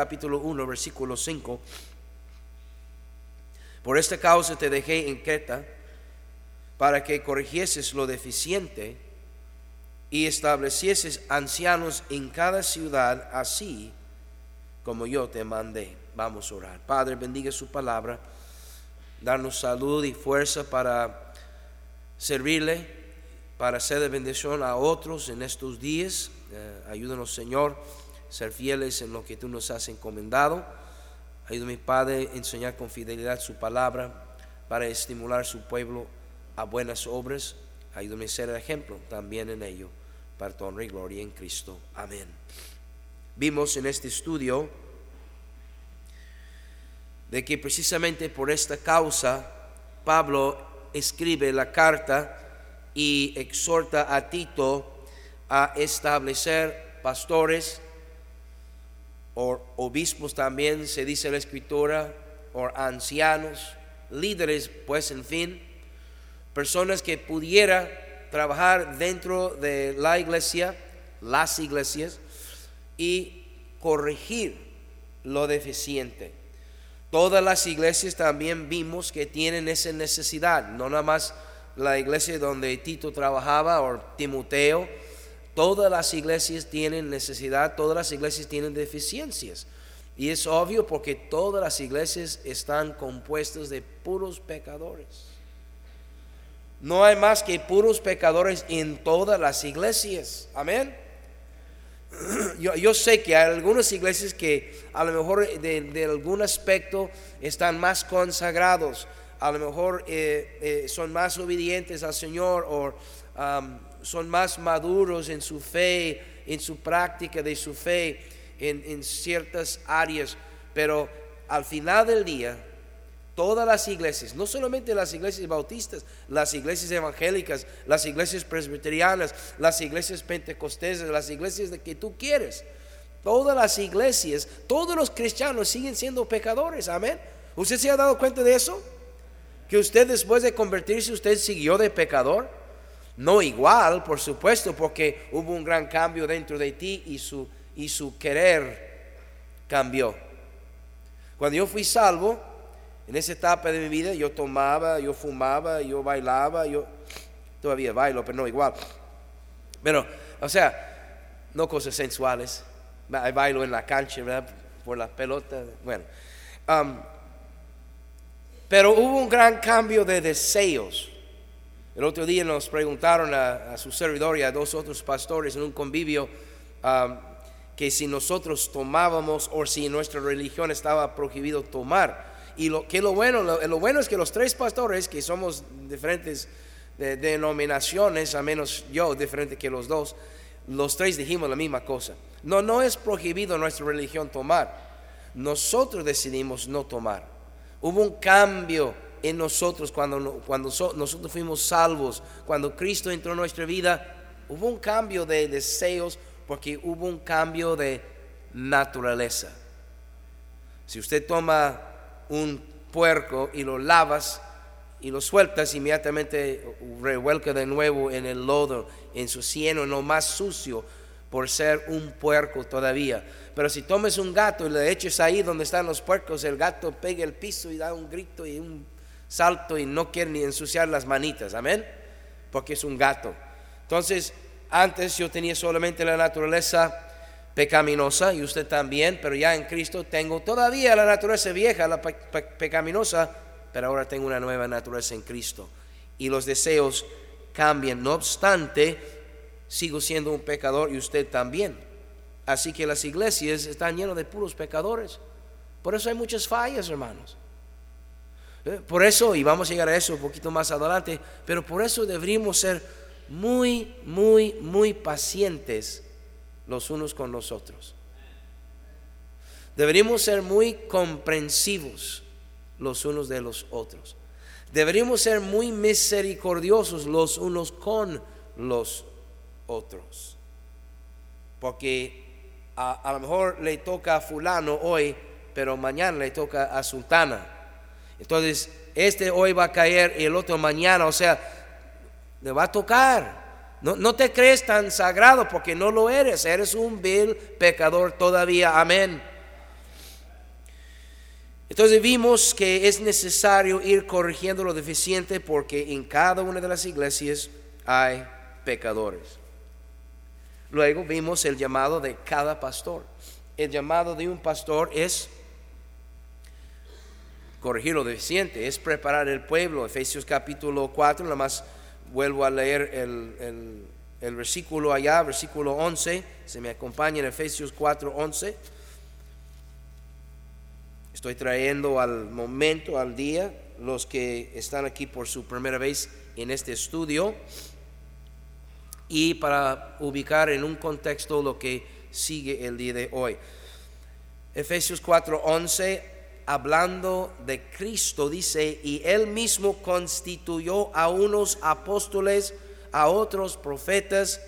capítulo 1, versículo 5. Por esta causa te dejé en Creta para que corrigieses lo deficiente y establecieses ancianos en cada ciudad así como yo te mandé. Vamos a orar. Padre, bendiga su palabra. Darnos salud y fuerza para servirle, para ser de bendición a otros en estos días. Eh, ayúdanos, Señor ser fieles en lo que tú nos has encomendado. Ayúdame, Padre, enseñar con fidelidad su palabra para estimular su pueblo a buenas obras. Ayúdame a ser ejemplo también en ello, para tu honra y gloria en Cristo. Amén. Vimos en este estudio de que precisamente por esta causa Pablo escribe la carta y exhorta a Tito a establecer pastores, o obispos también se dice la escritura, o ancianos, líderes, pues en fin, personas que pudiera trabajar dentro de la iglesia, las iglesias, y corregir lo deficiente. Todas las iglesias también vimos que tienen esa necesidad, no nada más la iglesia donde Tito trabajaba o Timoteo, Todas las iglesias tienen necesidad, todas las iglesias tienen deficiencias. Y es obvio porque todas las iglesias están compuestas de puros pecadores. No hay más que puros pecadores en todas las iglesias. Amén. Yo, sé que hay algunas iglesias que a lo mejor de, algún aspecto están más consagrados, a lo mejor eh, eh, son más obedientes al Señor o son más maduros en su fe, en su práctica de su fe, en, ciertas áreas, pero al final del día, todas las iglesias, no solamente las iglesias bautistas, las iglesias evangélicas, las iglesias presbiterianas, las iglesias pentecostesas, las iglesias de que tú quieres, todas las iglesias, todos los cristianos siguen siendo pecadores, amén. ¿Usted se ha dado cuenta de eso? Que usted después de convertirse, usted siguió de pecador. No igual, por supuesto, porque hubo un gran cambio dentro de ti y su, y su querer cambió. Cuando yo fui salvo, en esa etapa de mi vida, yo tomaba, yo fumaba, yo bailaba, yo todavía bailo, pero no igual. Pero, o sea, no cosas sensuales. Bailo en la cancha, ¿verdad? Por la pelota. Bueno. Um, pero hubo un gran cambio de deseos. El otro día nos preguntaron a, su servidor y a dos otros pastores en un convivio um, que si nosotros tomábamos o si nuestra religión estaba prohibido tomar. Y lo que lo bueno, lo, bueno es que los tres pastores, que somos diferentes denominaciones, a menos yo diferente que los dos, los tres dijimos la misma cosa. No, no es prohibido nuestra religión tomar. Nosotros decidimos no tomar. Hubo un cambio en nosotros cuando, cuando nosotros fuimos salvos, cuando Cristo entró en nuestra vida, hubo un cambio de deseos porque hubo un cambio de naturaleza. Si usted toma un puerco y lo lavas y lo sueltas, inmediatamente revuelca de nuevo en el lodo, en su cieno, en lo más sucio, por ser un puerco todavía. Pero si tomes un gato y le eches ahí donde están los puercos, el gato pega el piso y da un grito y un salto y no quiere ni ensuciar las manitas, amén, porque es un gato. Entonces, antes yo tenía solamente la naturaleza pecaminosa y usted también, pero ya en Cristo tengo todavía la naturaleza vieja, la pecaminosa, pero ahora tengo una nueva naturaleza en Cristo. Y los deseos cambian, no obstante, sigo siendo un pecador y usted también. Así que las iglesias están llenas de puros pecadores. Por eso hay muchas fallas, hermanos. Eh, por eso, y vamos a llegar a eso un poquito más adelante, pero por eso deberíamos ser muy, muy, muy pacientes los unos con los otros. Deberíamos ser muy comprensivos los unos de los otros. Deberíamos ser muy misericordiosos los unos con los otros. Porque a, a, lo mejor le toca a fulano hoy, pero mañana le toca a sultana. Entonces, este hoy va a caer y el otro mañana, o sea, le va a tocar. No, te crees tan sagrado porque no lo eres, eres un vil pecador todavía, amén. Entonces vimos que es necesario ir corrigiendo lo deficiente porque en cada una de las iglesias hay pecadores. Luego vimos el llamado de cada pastor. El llamado de un pastor es corregir lo deficiente, es preparar el pueblo. Efesios capítulo 4, nada más vuelvo a leer el, el versículo allá, versículo 11, se me acompaña en Efesios 4, 11. Estoy trayendo al momento, al día, los que están aquí por su primera vez en este estudio y para ubicar en un contexto lo que sigue el día de hoy. Efesios 4:11, hablando de Cristo, dice, y él mismo constituyó a unos apóstoles, a otros profetas,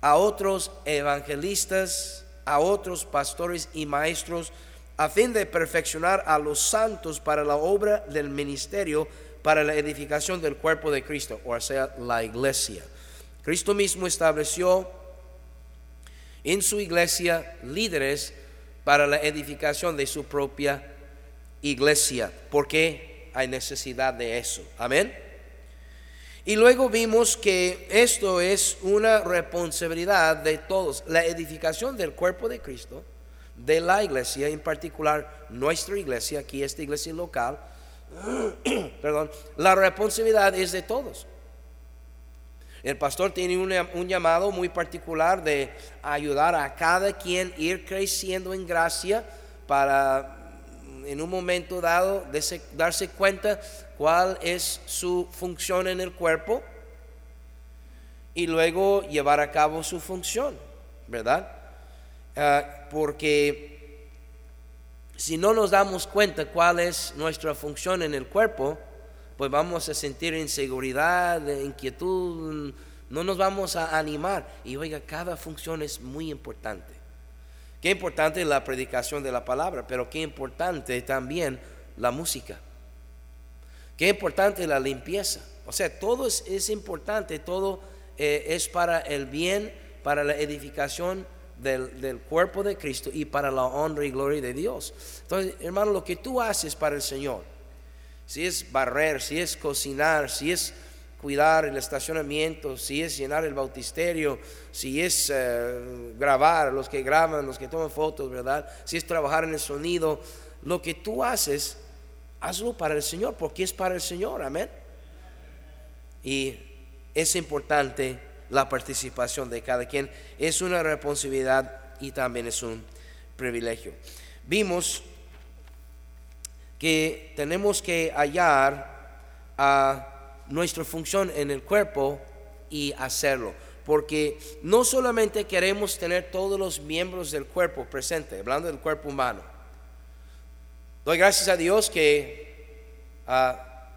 a otros evangelistas, a otros pastores y maestros, a fin de perfeccionar a los santos para la obra del ministerio, para la edificación del cuerpo de Cristo, o sea, la iglesia. Cristo mismo estableció en su iglesia líderes para la edificación de su propia iglesia, porque hay necesidad de eso. Amén. Y luego vimos que esto es una responsabilidad de todos, la edificación del cuerpo de Cristo de la iglesia, en particular nuestra iglesia, aquí esta iglesia local, perdón, la responsabilidad es de todos. El pastor tiene un llamado muy particular de ayudar a cada quien ir creciendo en gracia para en un momento dado darse cuenta cuál es su función en el cuerpo y luego llevar a cabo su función, ¿verdad? Ah, porque si no nos damos cuenta cuál es nuestra función en el cuerpo, pues vamos a sentir inseguridad, inquietud, no nos vamos a animar. Y oiga, cada función es muy importante. Qué importante es la predicación de la palabra, pero qué importante también la música. Qué importante la limpieza. O sea, todo es, importante, todo eh, es para el bien, para la edificación del, cuerpo de Cristo y para la honra y gloria de Dios. Entonces, hermano, lo que tú haces para el Señor, si es barrer, si es cocinar, si es cuidar el estacionamiento, si es llenar el bautisterio, si es eh, grabar, los que graban, los que toman fotos, ¿verdad? Si es trabajar en el sonido, lo que tú haces, hazlo para el Señor, porque es para el Señor, amén. Y es importante la participación de cada quien. Es una responsabilidad y también es un privilegio. Vimos que tenemos que hallar a nuestra función en el cuerpo y hacerlo. Porque no solamente queremos tener todos los miembros del cuerpo presentes, hablando del cuerpo humano. Doy gracias a Dios que ah,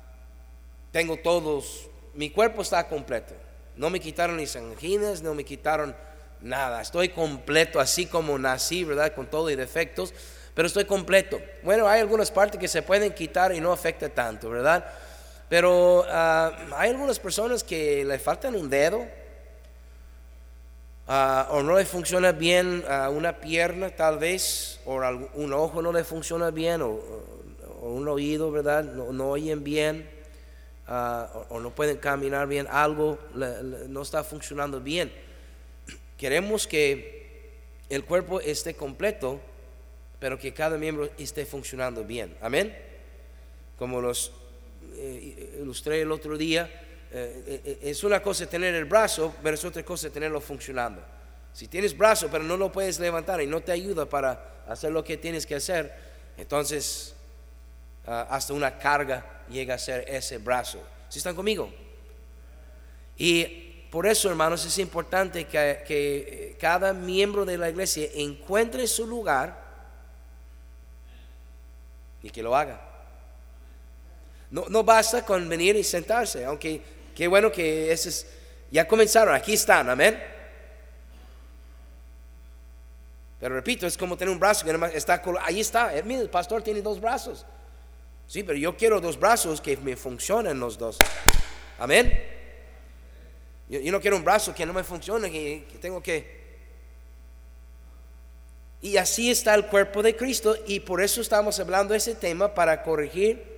tengo todos, mi cuerpo está completo. No me quitaron ni anginas, no me quitaron nada. Estoy completo así como nací, ¿verdad? Con todo y defectos, pero estoy completo. Bueno, hay algunas partes que se pueden quitar y no afecta tanto, ¿verdad? Pero ah, hay algunas personas que le faltan un dedo, ah, o no le funciona bien uh, una pierna tal vez, o un ojo no le funciona bien, o, un oído, ¿verdad? no oyen bien. Ah, o, no pueden caminar bien, algo no está funcionando bien. Queremos que el cuerpo esté completo, pero que cada miembro esté funcionando bien. Amén. Como los eh, ilustré el otro día, eh, eh, es una cosa tener el brazo, pero es otra cosa tenerlo funcionando. Si tienes brazo, pero no lo puedes levantar y no te ayuda para hacer lo que tienes que hacer, entonces ah, hasta una carga llega a ser ese brazo. ¿Si están conmigo? Y por eso, hermanos, es importante que, cada miembro de la iglesia encuentre su lugar y que lo haga. No, no basta con venir y sentarse, aunque qué bueno que ese ya comenzaron, aquí están, amén. Pero repito, es como tener un brazo que está, ahí está, el pastor tiene dos brazos. Sí, pero yo quiero dos brazos que me funcionen los dos. Amén. Yo, no quiero un brazo que no me funcione, que, tengo que... Y así está el cuerpo de Cristo y por eso estamos hablando de ese tema para corregir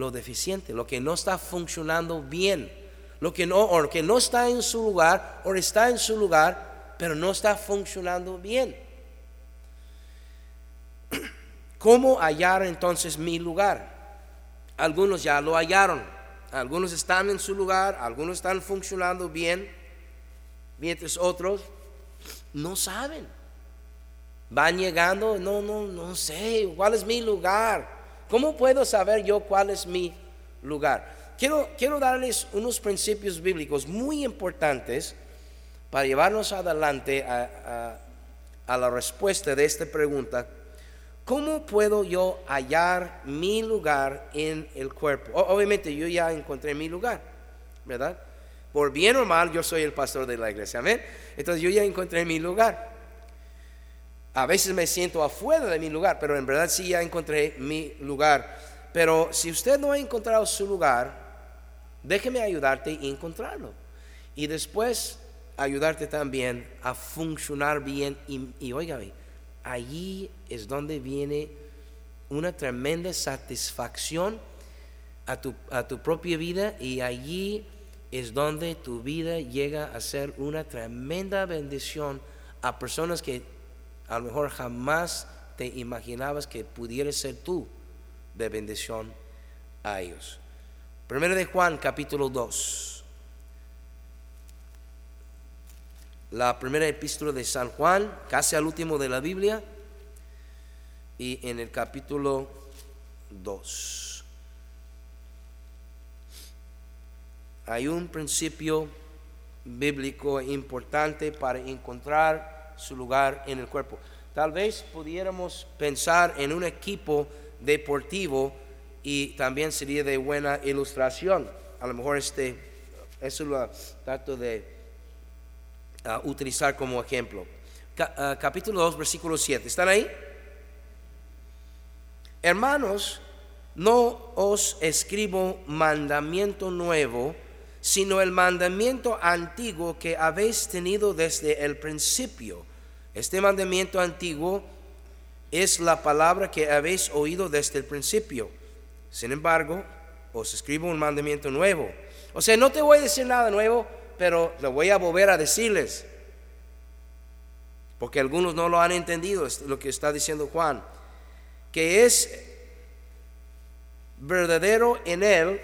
lo deficiente, lo que no está funcionando bien, lo que no, que no está en su lugar, o está en su lugar, pero no está funcionando bien. ¿Cómo hallar entonces mi lugar? Algunos ya lo hallaron, algunos están en su lugar, algunos están funcionando bien, mientras otros no saben. Van llegando, no, no, no sé, ¿cuál es mi lugar? ¿Cómo puedo saber yo cuál es mi lugar? Quiero, quiero darles unos principios bíblicos muy importantes para llevarnos adelante a, a la respuesta de esta pregunta. ¿Cómo puedo yo hallar mi lugar en el cuerpo? obviamente yo ya encontré mi lugar, ¿verdad? Por bien o mal, yo soy el pastor de la iglesia, amén. Entonces yo ya encontré mi lugar. A veces me siento afuera de mi lugar, pero en verdad sí ya encontré mi lugar. Pero si usted no ha encontrado su lugar, déjeme ayudarte a encontrarlo. Y después ayudarte también a funcionar bien. Y, y allí es donde viene una tremenda satisfacción a tu, a tu propia vida y allí es donde tu vida llega a ser una tremenda bendición a personas que a lo mejor jamás te imaginabas que pudieras ser tú de bendición a ellos. Primero de Juan capítulo 2. La primera epístola de San Juan, casi al último de la Biblia, y en el capítulo 2. Hay un principio bíblico importante para encontrar su lugar en el cuerpo. Tal vez pudiéramos pensar en un equipo deportivo y también sería de buena ilustración. A lo mejor este, eso lo trato de ah, utilizar como ejemplo. Ah, capítulo 2, versículo 7. ¿Están ahí? Hermanos, no os escribo mandamiento nuevo, sino el mandamiento antiguo que habéis tenido desde el principio este mandamiento antiguo es la palabra que habéis oído desde el principio. Sin embargo, os escribo un mandamiento nuevo. O sea, no te voy a decir nada nuevo, pero lo voy a volver a decirles. Porque algunos no lo han entendido, es lo que está diciendo Juan. Que es verdadero en él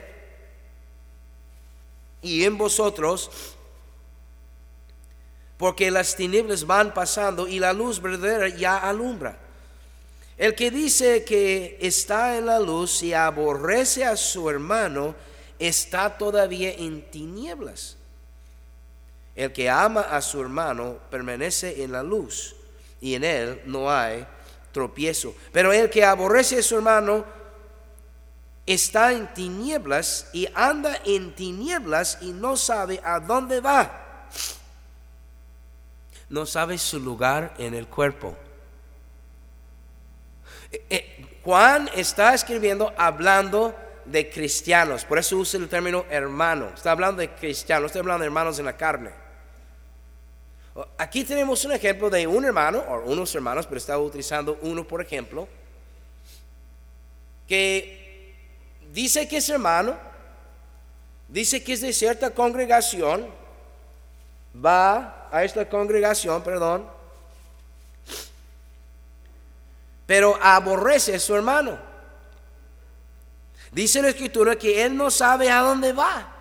y en vosotros porque las tinieblas van pasando y la luz verdadera ya alumbra. El que dice que está en la luz y aborrece a su hermano, está todavía en tinieblas. El que ama a su hermano permanece en la luz y en él no hay tropiezo. Pero el que aborrece a su hermano está en tinieblas y anda en tinieblas y no sabe a dónde va no sabe su lugar en el cuerpo. Eh, eh, Juan está escribiendo hablando de cristianos, por eso usa el término hermano. Está hablando de cristianos, está hablando de hermanos en la carne. Aquí tenemos un ejemplo de un hermano, o unos hermanos, pero está utilizando uno por ejemplo, que dice que es hermano, dice que es de cierta congregación, va a esta congregación, perdón, pero aborrece a su hermano. Dice la escritura que él no sabe a dónde va.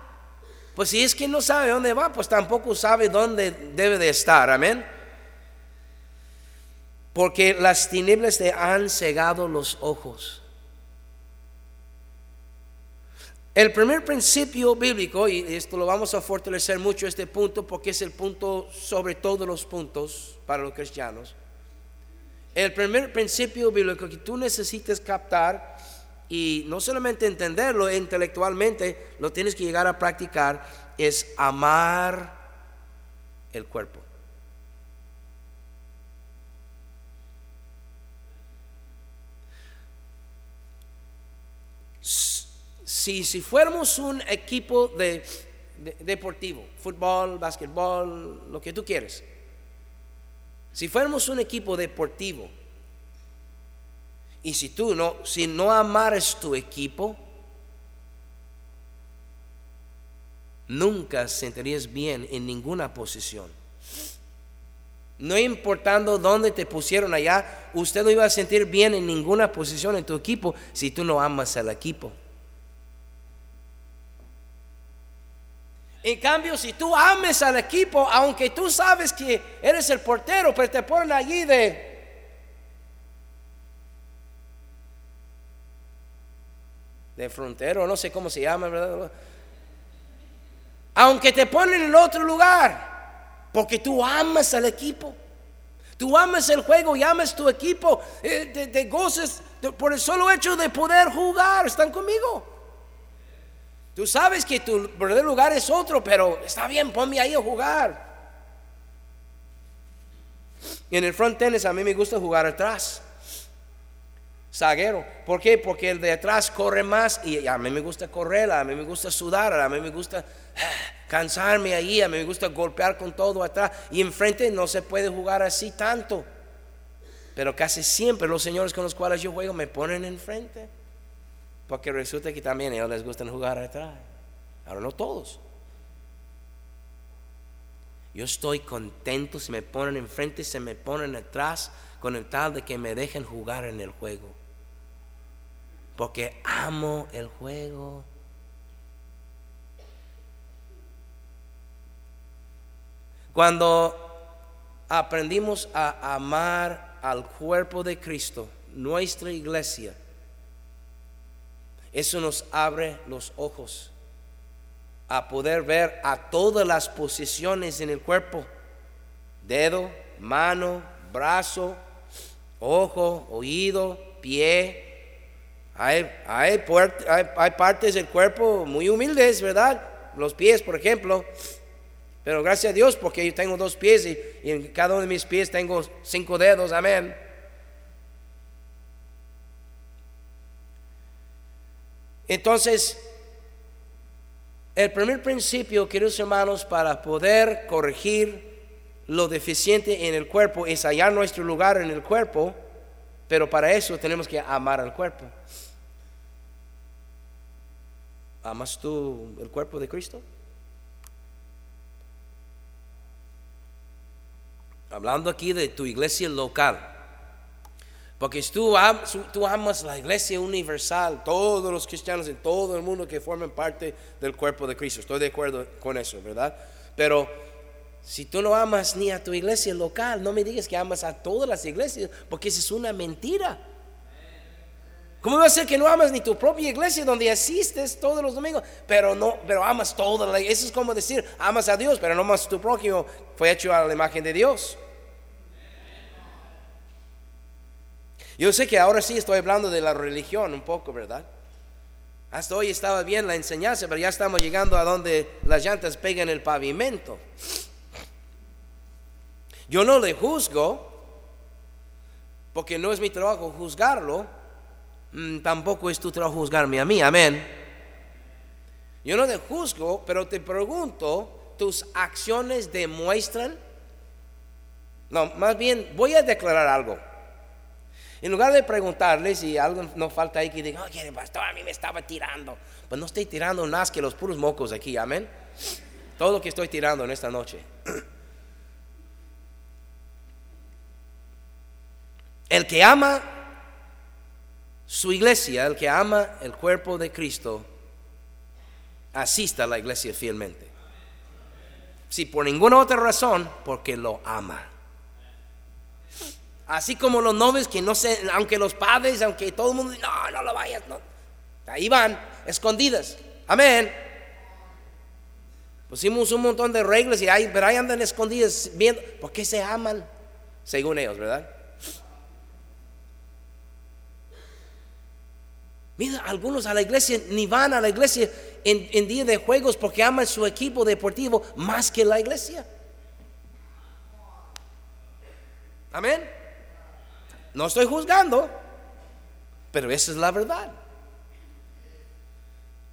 Pues si es que no sabe dónde va, pues tampoco sabe dónde debe de estar. Amén. Porque las tinieblas te han cegado los ojos. El primer principio bíblico, y esto lo vamos a fortalecer mucho este punto porque es el punto sobre todos los puntos para los cristianos. El primer principio bíblico que tú necesitas captar y no solamente entenderlo intelectualmente, lo tienes que llegar a practicar, es amar el cuerpo. Si, si fuéramos un equipo de, deportivo, fútbol, básquetbol, lo que tú quieres, Si fuéramos un equipo deportivo y si tú no, si no amares tu equipo, nunca sentirías bien en ninguna posición. No importando dónde te pusieron allá, usted no iba a sentir bien en ninguna posición en tu equipo si tú no amas al equipo. En cambio, si tú ames al equipo, aunque tú sabes que eres el portero, pero te ponen allí de... De frontero, no sé cómo se llama, ¿verdad? Aunque te ponen en otro lugar, porque tú amas al equipo. Tú amas el juego y amas tu equipo, eh, te, te goces por el solo hecho de poder jugar. ¿Están conmigo? Tú sabes que tu verdadero lugar es otro, pero está bien, ponme ahí a jugar. En el front tennis a mí me gusta jugar atrás. Zaguero. ¿Por qué? Porque el de atrás corre más y a mí me gusta correr, a mí me gusta sudar, a mí me gusta ah, cansarme ahí, a mí me gusta golpear con todo atrás. Y enfrente no se puede jugar así tanto. Pero casi siempre los señores con los cuales yo juego me ponen enfrente. Porque resulta que también a ellos les gusta jugar atrás. Ahora no todos. Yo estoy contento si me ponen enfrente, se me ponen atrás, con el tal de que me dejen jugar en el juego. Porque amo el juego. Cuando aprendimos a amar al cuerpo de Cristo, nuestra iglesia, eso nos abre los ojos a poder ver a todas las posiciones en el cuerpo. Dedo, mano, brazo, ojo, oído, pie. Hay, hay, hay, partes del cuerpo muy humildes, ¿verdad? Los pies, por ejemplo. Pero gracias a Dios porque yo tengo dos pies y en cada uno de mis pies tengo cinco dedos, amén. Entonces, el primer principio, queridos hermanos, para poder corregir lo deficiente en el cuerpo es hallar nuestro lugar en el cuerpo, pero para eso tenemos que amar al cuerpo. ¿Amas tú el cuerpo de Cristo? Hablando aquí de tu iglesia local. Porque tú, tú amas la iglesia universal, todos los cristianos en todo el mundo que forman parte del cuerpo de Cristo. Estoy de acuerdo con eso, ¿verdad? Pero si tú no amas ni a tu iglesia local, no me digas que amas a todas las iglesias, porque eso es una mentira. ¿Cómo va a ser que no amas ni tu propia iglesia donde asistes todos los domingos, pero no, pero amas toda la Eso es como decir, amas a Dios, pero no amas a tu prójimo, fue hecho a la imagen de Dios. Yo sé que ahora sí estoy hablando de la religión un poco, ¿verdad? Hasta hoy estaba bien la enseñanza, pero ya estamos llegando a donde las llantas pegan el pavimento. Yo no le juzgo, porque no es mi trabajo juzgarlo, mm, tampoco es tu trabajo juzgarme a mí, amén. Yo no le juzgo, pero te pregunto, ¿tus acciones demuestran? No, más bien voy a declarar algo. En lugar de preguntarle si algo nos falta ahí que diga, oye, pastor, a mí me estaba tirando. Pues no estoy tirando más que los puros mocos aquí, amén. Todo lo que estoy tirando en esta noche. El que ama su iglesia, el que ama el cuerpo de Cristo, asista a la iglesia fielmente. Si por ninguna otra razón, porque lo ama. Así como los novios que no sé, aunque los padres, aunque todo el mundo, no, no lo vayas, no. Ahí van, escondidas. Amén. Pusimos un montón de reglas y ahí, pero ahí andan escondidas viendo, porque se aman, según ellos, ¿verdad? Mira, algunos a la iglesia ni van a la iglesia en día de juegos porque aman su equipo deportivo más que la iglesia. Amén. No estoy juzgando, pero esa es la verdad.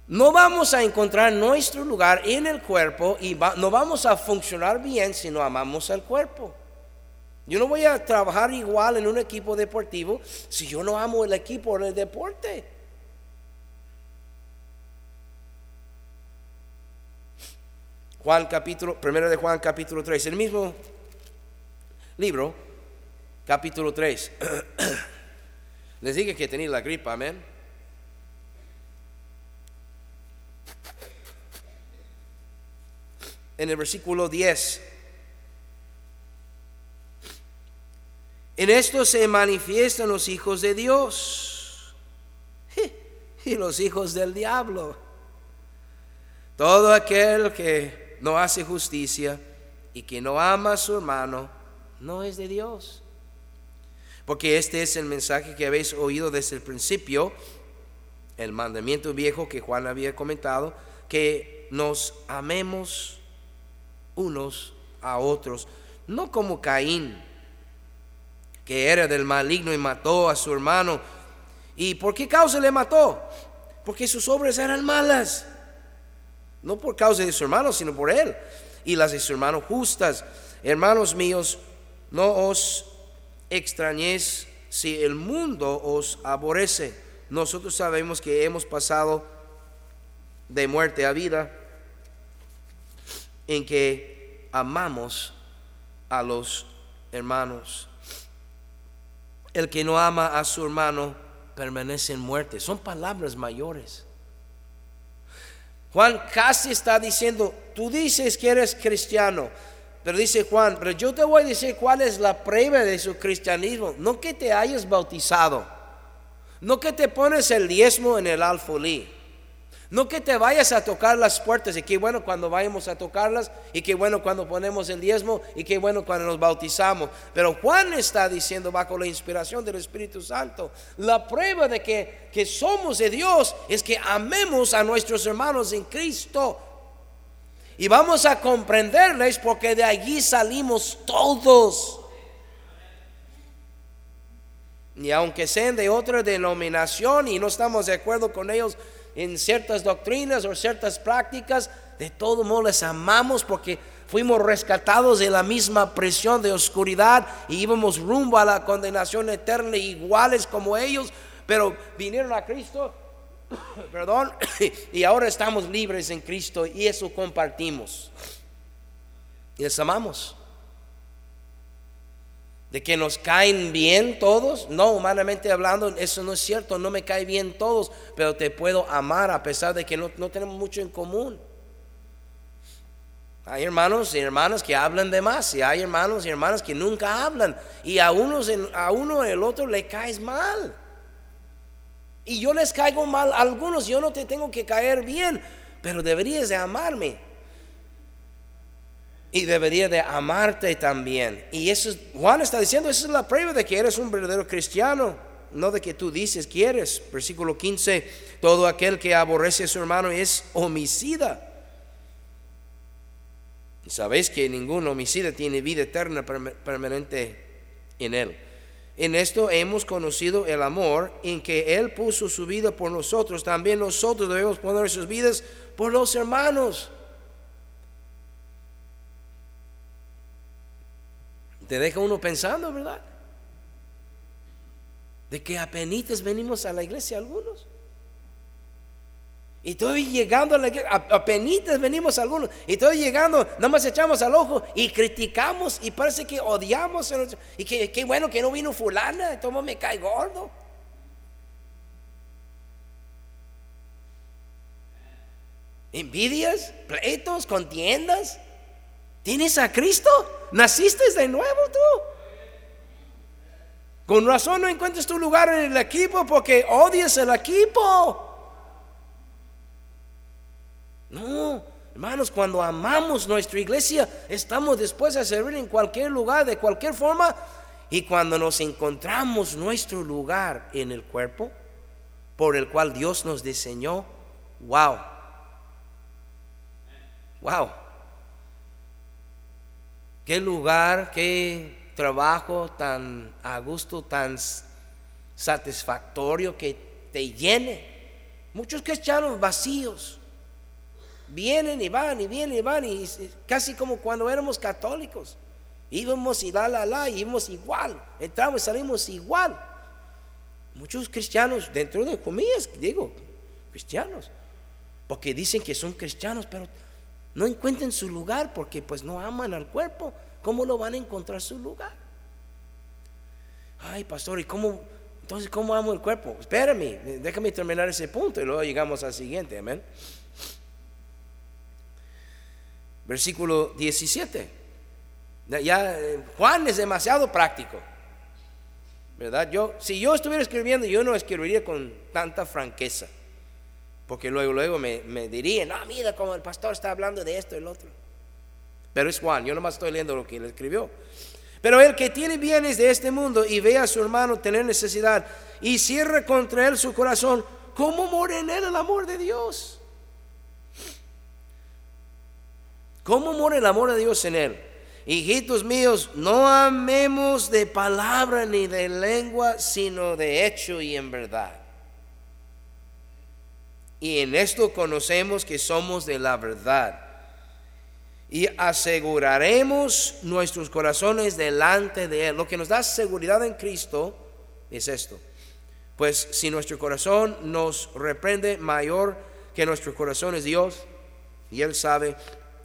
No vamos a encontrar nuestro lugar en el cuerpo y no vamos a funcionar bien si no amamos al cuerpo. Yo no voy a trabajar igual en un equipo deportivo si yo no amo el equipo o el deporte. Juan capítulo, primero de Juan capítulo 3, el mismo libro, capítulo 3. Les dije que tenía la gripa, amén. En el versículo 10. En esto se manifiestan los hijos de Dios y los hijos del diablo. Todo aquel que no hace justicia y que no ama a su hermano, no es de Dios. Porque este es el mensaje que habéis oído desde el principio, el mandamiento viejo que Juan había comentado, que nos amemos unos a otros, no como Caín, que era del maligno y mató a su hermano. ¿Y por qué causa le mató? Porque sus obras eran malas no por causa de su hermano, sino por él y las de su hermano justas. Hermanos míos, no os extrañéis si el mundo os aborrece. Nosotros sabemos que hemos pasado de muerte a vida en que amamos a los hermanos. El que no ama a su hermano permanece en muerte. Son palabras mayores. Juan casi está diciendo, tú dices que eres cristiano, pero dice Juan, pero yo te voy a decir cuál es la prueba de su cristianismo, no que te hayas bautizado, no que te pones el diezmo en el alfolí, no que te vayas a tocar las puertas. Y qué bueno cuando vayamos a tocarlas. Y qué bueno cuando ponemos el diezmo. Y qué bueno cuando nos bautizamos. Pero Juan está diciendo bajo la inspiración del Espíritu Santo, la prueba de que, que somos de Dios es que amemos a nuestros hermanos en Cristo. Y vamos a comprenderles porque de allí salimos todos. Y aunque sean de otra denominación y no estamos de acuerdo con ellos, en ciertas doctrinas o ciertas prácticas, de todo modo les amamos porque fuimos rescatados de la misma presión de oscuridad y íbamos rumbo a la condenación eterna iguales como ellos, pero vinieron a Cristo, perdón, y ahora estamos libres en Cristo y eso compartimos. Y les amamos de que nos caen bien todos. No, humanamente hablando, eso no es cierto, no me cae bien todos, pero te puedo amar a pesar de que no, tenemos mucho en común. Hay hermanos y hermanas que hablan de más y hay hermanos y hermanas que nunca hablan y a, unos, a uno el otro le caes mal. Y yo les caigo mal a algunos, yo no te tengo que caer bien, pero deberías de amarme y debería de amarte también. Y eso Juan está diciendo, esa es la prueba de que eres un verdadero cristiano, no de que tú dices que eres. Versículo 15, todo aquel que aborrece a su hermano es homicida. Y sabéis que ningún homicida tiene vida eterna permanente en él. En esto hemos conocido el amor en que Él puso su vida por nosotros. También nosotros debemos poner nuestras vidas por los hermanos. Te deja uno pensando, ¿verdad? De que apenas venimos a la iglesia algunos. Y estoy llegando a la iglesia, apenas venimos algunos. Y estoy llegando, nada más echamos al ojo y criticamos y parece que odiamos. Y que qué bueno que no vino fulana, todo me cae gordo. Envidias, pleitos, contiendas. ¿Tienes a Cristo? ¿Naciste de nuevo tú? Con razón no encuentras tu lugar en el equipo porque odias el equipo. No, hermanos, cuando amamos nuestra iglesia, estamos dispuestos a servir en cualquier lugar, de cualquier forma. Y cuando nos encontramos nuestro lugar en el cuerpo, por el cual Dios nos diseñó, wow. Wow. Qué lugar, qué trabajo tan a gusto, tan satisfactorio que te llene. Muchos cristianos vacíos vienen y van y vienen y van y casi como cuando éramos católicos. Íbamos y la, la, la, íbamos igual. Entramos y salimos igual. Muchos cristianos, dentro de comillas, digo, cristianos, porque dicen que son cristianos, pero no encuentran su lugar porque pues no aman al cuerpo. ¿Cómo lo van a encontrar su lugar? Ay, pastor, ¿y cómo? Entonces, ¿cómo amo el cuerpo? Espérame, déjame terminar ese punto y luego llegamos al siguiente, amén. Versículo 17. Ya eh, Juan es demasiado práctico. ¿Verdad? Yo, si yo estuviera escribiendo, yo no escribiría con tanta franqueza. Porque luego, luego me, me dirían, no, mira como el pastor está hablando de esto y el otro. Pero es Juan, yo nomás estoy leyendo lo que él escribió. Pero el que tiene bienes de este mundo y ve a su hermano tener necesidad y cierra contra él su corazón, ¿cómo mora en él el amor de Dios? ¿Cómo mora el amor de Dios en él? Hijitos míos, no amemos de palabra ni de lengua, sino de hecho y en verdad. Y en esto conocemos que somos de la verdad. Y aseguraremos nuestros corazones delante de Él. Lo que nos da seguridad en Cristo es esto. Pues si nuestro corazón nos reprende mayor que nuestro corazón es Dios, y Él sabe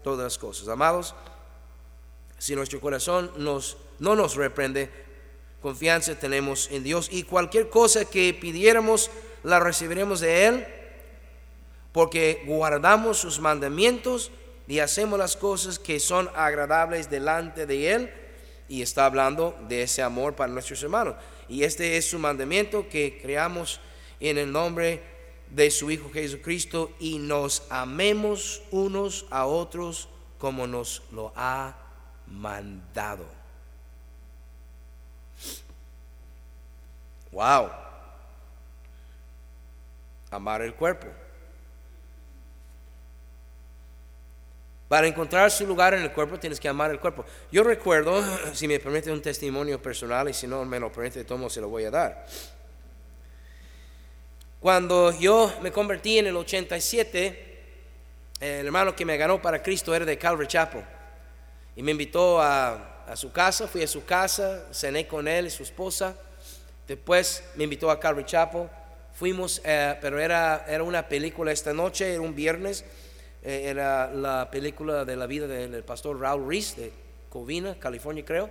todas las cosas. Amados, si nuestro corazón nos, no nos reprende, confianza tenemos en Dios y cualquier cosa que pidiéramos la recibiremos de Él, porque guardamos sus mandamientos y hacemos las cosas que son agradables delante de Él. Y está hablando de ese amor para nuestros hermanos. Y este es su mandamiento que creamos en el nombre de su Hijo Jesucristo y nos amemos unos a otros como nos lo ha mandado. Wow. Amar el cuerpo. Para encontrar su lugar en el cuerpo tienes que amar el cuerpo. Yo recuerdo, si me permite un testimonio personal y si no me lo permite, tomo se lo voy a dar. Cuando yo me convertí en el 87, el hermano que me ganó para Cristo era de Calvary Chapel y me invitó a, su casa, fui a su casa, cené con él y su esposa. Después me invitó a Calvary Chapel, fuimos, eh, pero era, era una película esta noche, era un viernes, eh, era la película de la vida del pastor Raúl Reese de Covina, California creo.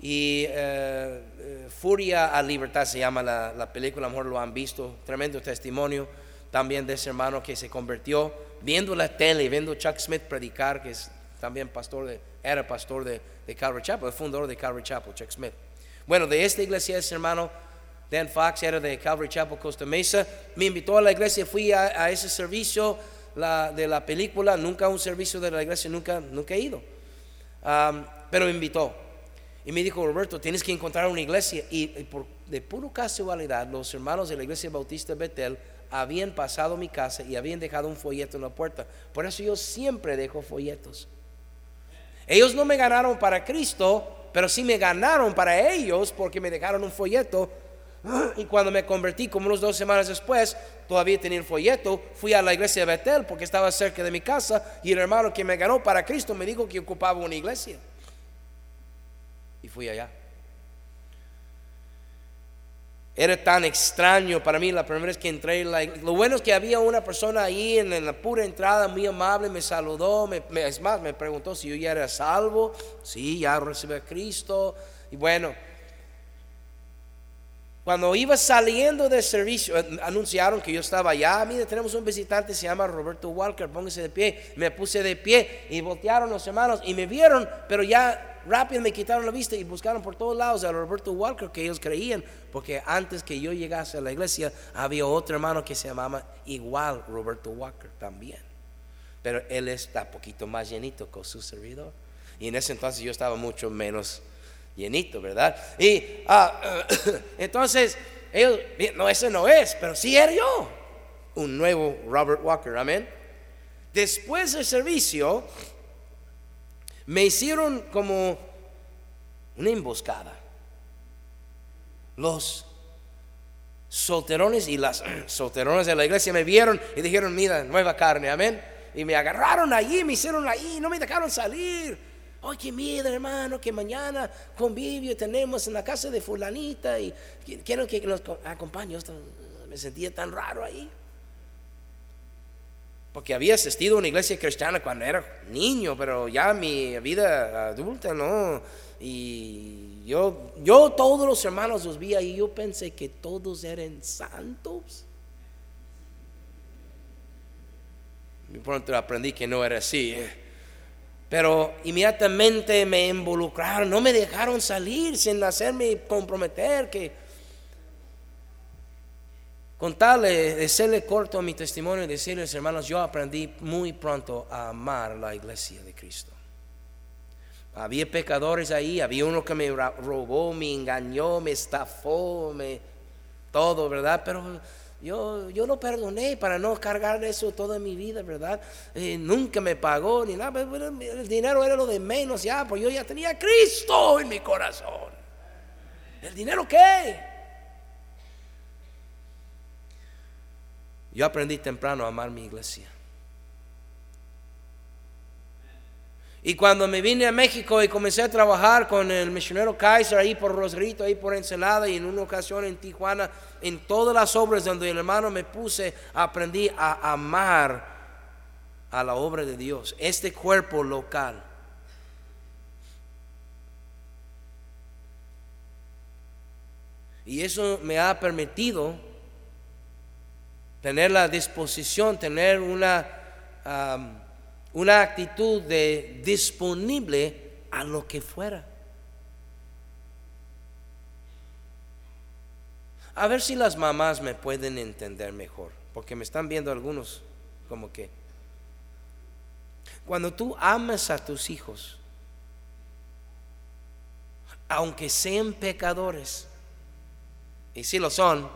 Y eh, Furia a Libertad se llama la, la película, a lo mejor lo han visto, tremendo testimonio también de ese hermano que se convirtió viendo la tele, viendo Chuck Smith predicar, que es también pastor de, era pastor de, de Calvary Chapel, el fundador de Calvary Chapel, Chuck Smith. Bueno, de esta iglesia ese hermano Dan Fox era de Calvary Chapel, Costa Mesa. Me invitó a la iglesia, fui a, ese servicio la, de la película, nunca un servicio de la iglesia, nunca, nunca he ido. pero me invitó. Y me dijo, Roberto, tienes que encontrar una iglesia. Y, por, de puro casualidad, los hermanos de la iglesia bautista Betel habían pasado mi casa y habían dejado un folleto en la puerta. Por eso yo siempre dejo folletos. Ellos no me ganaron para Cristo, pero sí me ganaron para ellos porque me dejaron un folleto. Y cuando me convertí, como unos dos semanas después, todavía tenía el folleto. Fui a la iglesia de Betel porque estaba cerca de mi casa y el hermano que me ganó para Cristo me dijo que ocupaba una iglesia. Y fui allá. Era tan extraño para mí la primera vez que entré. lo bueno es que había una persona ahí en, la pura entrada, muy amable, me saludó. Es más, me preguntó si yo ya era salvo. Sí, ya recibí a Cristo. Y bueno, cuando iba saliendo del servicio, eh, anunciaron que yo estaba allá. Mire, tenemos un visitante, se llama Roberto Walker, póngase de pie. Me puse de pie y voltearon los hermanos y me vieron, pero ya rápido me quitaron la vista y buscaron por todos lados a Roberto Walker que ellos creían, porque antes que yo llegase a la iglesia había otro hermano que se llamaba igual Roberto Walker también. Pero él está poquito más llenito con su servidor. Y en ese entonces yo estaba mucho menos llenito, ¿verdad? Y ah, entonces, ellos, no, ese no es, pero sí era yo, un nuevo Robert Walker, amén. Después del servicio, me hicieron como una emboscada. Los solterones y las solteronas de la iglesia me vieron y dijeron, mira, nueva carne, amén. Y me agarraron allí, me hicieron allí, no me dejaron salir. ¡Ay, qué miedo, hermano! Que mañana convivio tenemos en la casa de Fulanita y quiero que nos acompañe. Me sentía tan raro ahí. Porque había asistido a una iglesia cristiana cuando era niño, pero ya mi vida adulta no. Y yo, yo todos los hermanos los vi ahí, yo pensé que todos eran santos. Y pronto aprendí que no era así. ¿eh? Pero inmediatamente me involucraron, no me dejaron salir sin hacerme comprometer que de serle corto a mi testimonio y decirles, hermanos, yo aprendí muy pronto a amar la iglesia de Cristo. Había pecadores ahí, había uno que me robó, me engañó, me estafó, me todo, ¿verdad? Pero yo, yo lo perdoné para no cargar eso toda mi vida, ¿verdad? Eh, nunca me pagó ni nada, el dinero era lo de menos ya, pues yo ya tenía Cristo en mi corazón. ¿El dinero qué? Yo aprendí temprano a amar mi iglesia. Y cuando me vine a México y comencé a trabajar con el misionero Kaiser ahí por Rosarito, ahí por Ensenada y en una ocasión en Tijuana, en todas las obras donde el hermano me puse, aprendí a amar a la obra de Dios, este cuerpo local. Y eso me ha permitido tener la disposición, tener una una actitud de disponible a lo que fuera. A ver si las mamás me pueden entender mejor, porque me están viendo algunos como que cuando tú amas a tus hijos, aunque sean pecadores, y si lo son,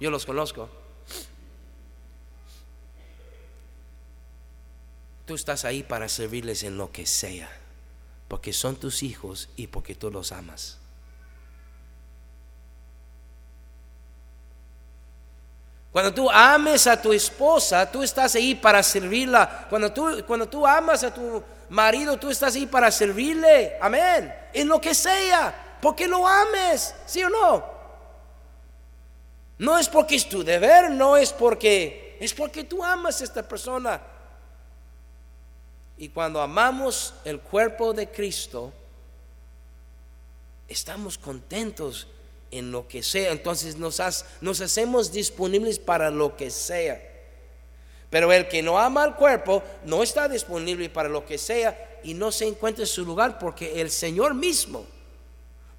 yo los conozco, Tú estás ahí para servirles en lo que sea, porque son tus hijos y porque tú los amas. Cuando tú ames a tu esposa, tú estás ahí para servirla. Cuando tú, cuando tú amas a tu marido, tú estás ahí para servirle. Amén. En lo que sea. Porque lo ames. ¿Sí o no? No es porque es tu deber, no es porque... Es porque tú amas a esta persona. Y cuando amamos el cuerpo de Cristo, estamos contentos en lo que sea. Entonces nos, hacemos disponibles para lo que sea. Pero el que no ama al cuerpo no está disponible para lo que sea y no se encuentra en su lugar porque el Señor mismo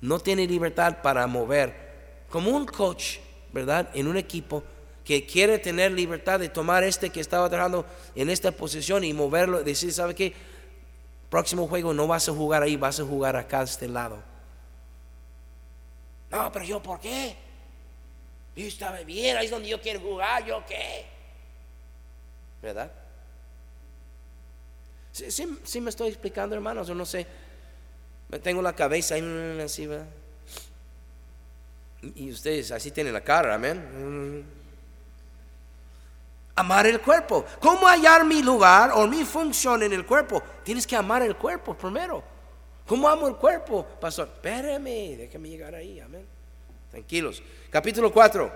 no tiene libertad para mover. Como un coach, ¿verdad? En un equipo que quiere tener libertad de tomar este que estaba trabajando en esta posición y moverlo, decir, ¿sabe qué? Próximo juego no vas a jugar ahí, vas a jugar acá a este lado. No, pero yo, ¿por qué? Yo estaba bien, ahí es donde yo quiero jugar, ¿yo qué? ¿Verdad? Sí, me estoy explicando, hermanos, yo no sé. Me tengo la cabeza ahí así, ¿verdad? Y ustedes así tienen la cara, amén amar el cuerpo. ¿Cómo hallar mi lugar o mi función en el cuerpo? Tienes que amar el cuerpo primero. ¿Cómo amo el cuerpo? Pastor, espérame, déjame llegar ahí, amén. Tranquilos. Capítulo 4.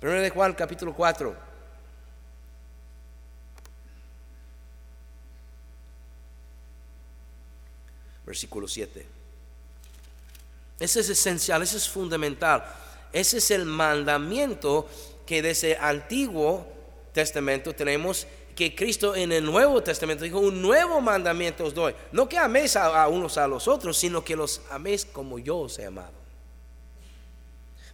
Primero de Juan, capítulo 4. Versículo 7. Ese es esencial, ese es fundamental. Ese es el mandamiento que desde antiguo Testamento tenemos que Cristo en el Nuevo Testamento dijo, un nuevo mandamiento os doy. No que améis a, unos a los otros, sino que los améis como yo os he amado.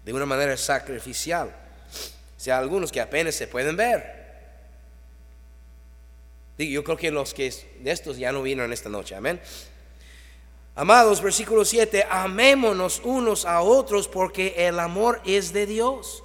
De una manera sacrificial. O sea, algunos que apenas se pueden ver. Yo creo que los que de estos ya no vinieron esta noche, amén. Amados, versículo 7, amémonos unos a otros porque el amor es de Dios.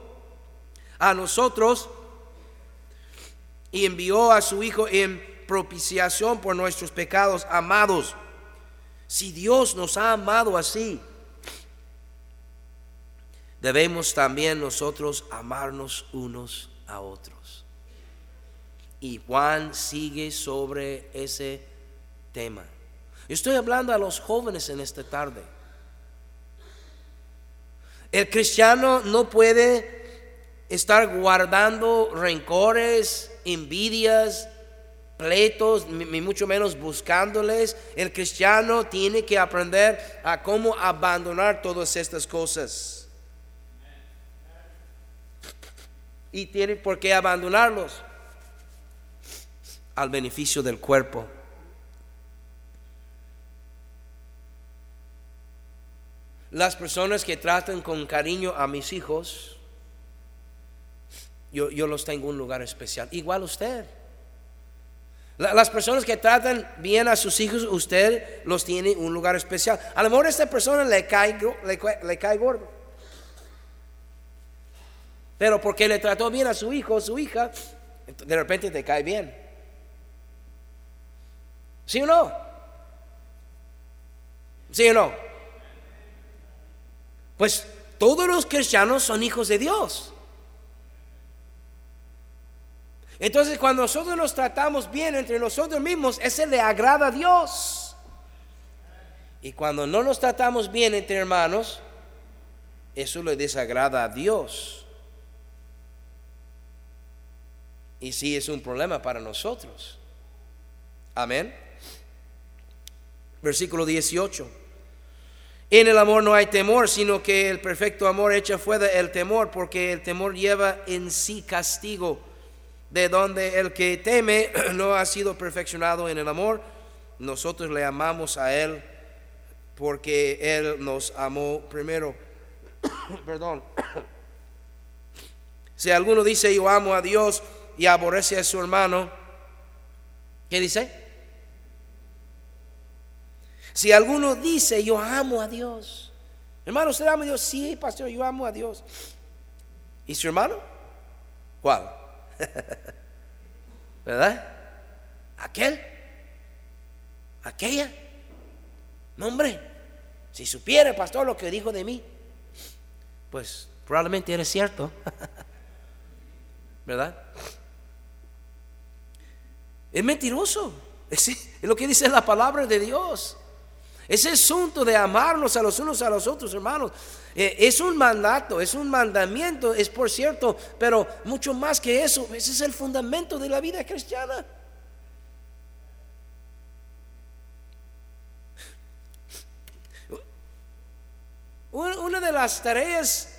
a nosotros y envió a su Hijo en propiciación por nuestros pecados. Amados, si Dios nos ha amado así, debemos también nosotros amarnos unos a otros. Y Juan sigue sobre ese tema. Estoy hablando a los jóvenes en esta tarde. El cristiano no puede estar guardando rencores, envidias, pleitos, ni mucho menos buscándoles. El cristiano tiene que aprender a cómo abandonar todas estas cosas. Y tiene por qué abandonarlos al beneficio del cuerpo. Las personas que tratan con cariño a mis hijos, yo, los tengo en un lugar especial. Igual usted. Las personas que tratan bien a sus hijos, usted los tiene en un lugar especial. A lo mejor a esta persona le cae, le, le cae gordo. Pero porque le trató bien a su hijo o su hija, de repente te cae bien. ¿Sí o no? ¿Sí o no? Pues todos los cristianos son hijos de Dios. Entonces cuando nosotros nos tratamos bien entre nosotros mismos, ese le agrada a Dios. Y cuando no nos tratamos bien entre hermanos, eso le desagrada a Dios. Y sí es un problema para nosotros. Amén. Versículo 18. En el amor no hay temor, sino que el perfecto amor echa fuera el temor, porque el temor lleva en sí castigo, de donde el que teme no ha sido perfeccionado en el amor. Nosotros le amamos a Él porque Él nos amó primero. Perdón. si alguno dice yo amo a Dios y aborrece a su hermano, ¿qué dice? Si alguno dice, yo amo a Dios, hermano, ¿usted ama a Dios? Sí, pastor, yo amo a Dios. ¿Y su hermano? ¿Cuál? ¿Verdad? ¿Aquel? ¿Aquella? No, hombre, si supiera, pastor, lo que dijo de mí, pues probablemente era cierto. ¿Verdad? Es mentiroso. Es, lo que dice la palabra de Dios. Ese asunto de amarnos a los unos a los otros, hermanos, eh, es un mandato, es un mandamiento, es por cierto, pero mucho más que eso, ese es el fundamento de la vida cristiana. Una de las tareas,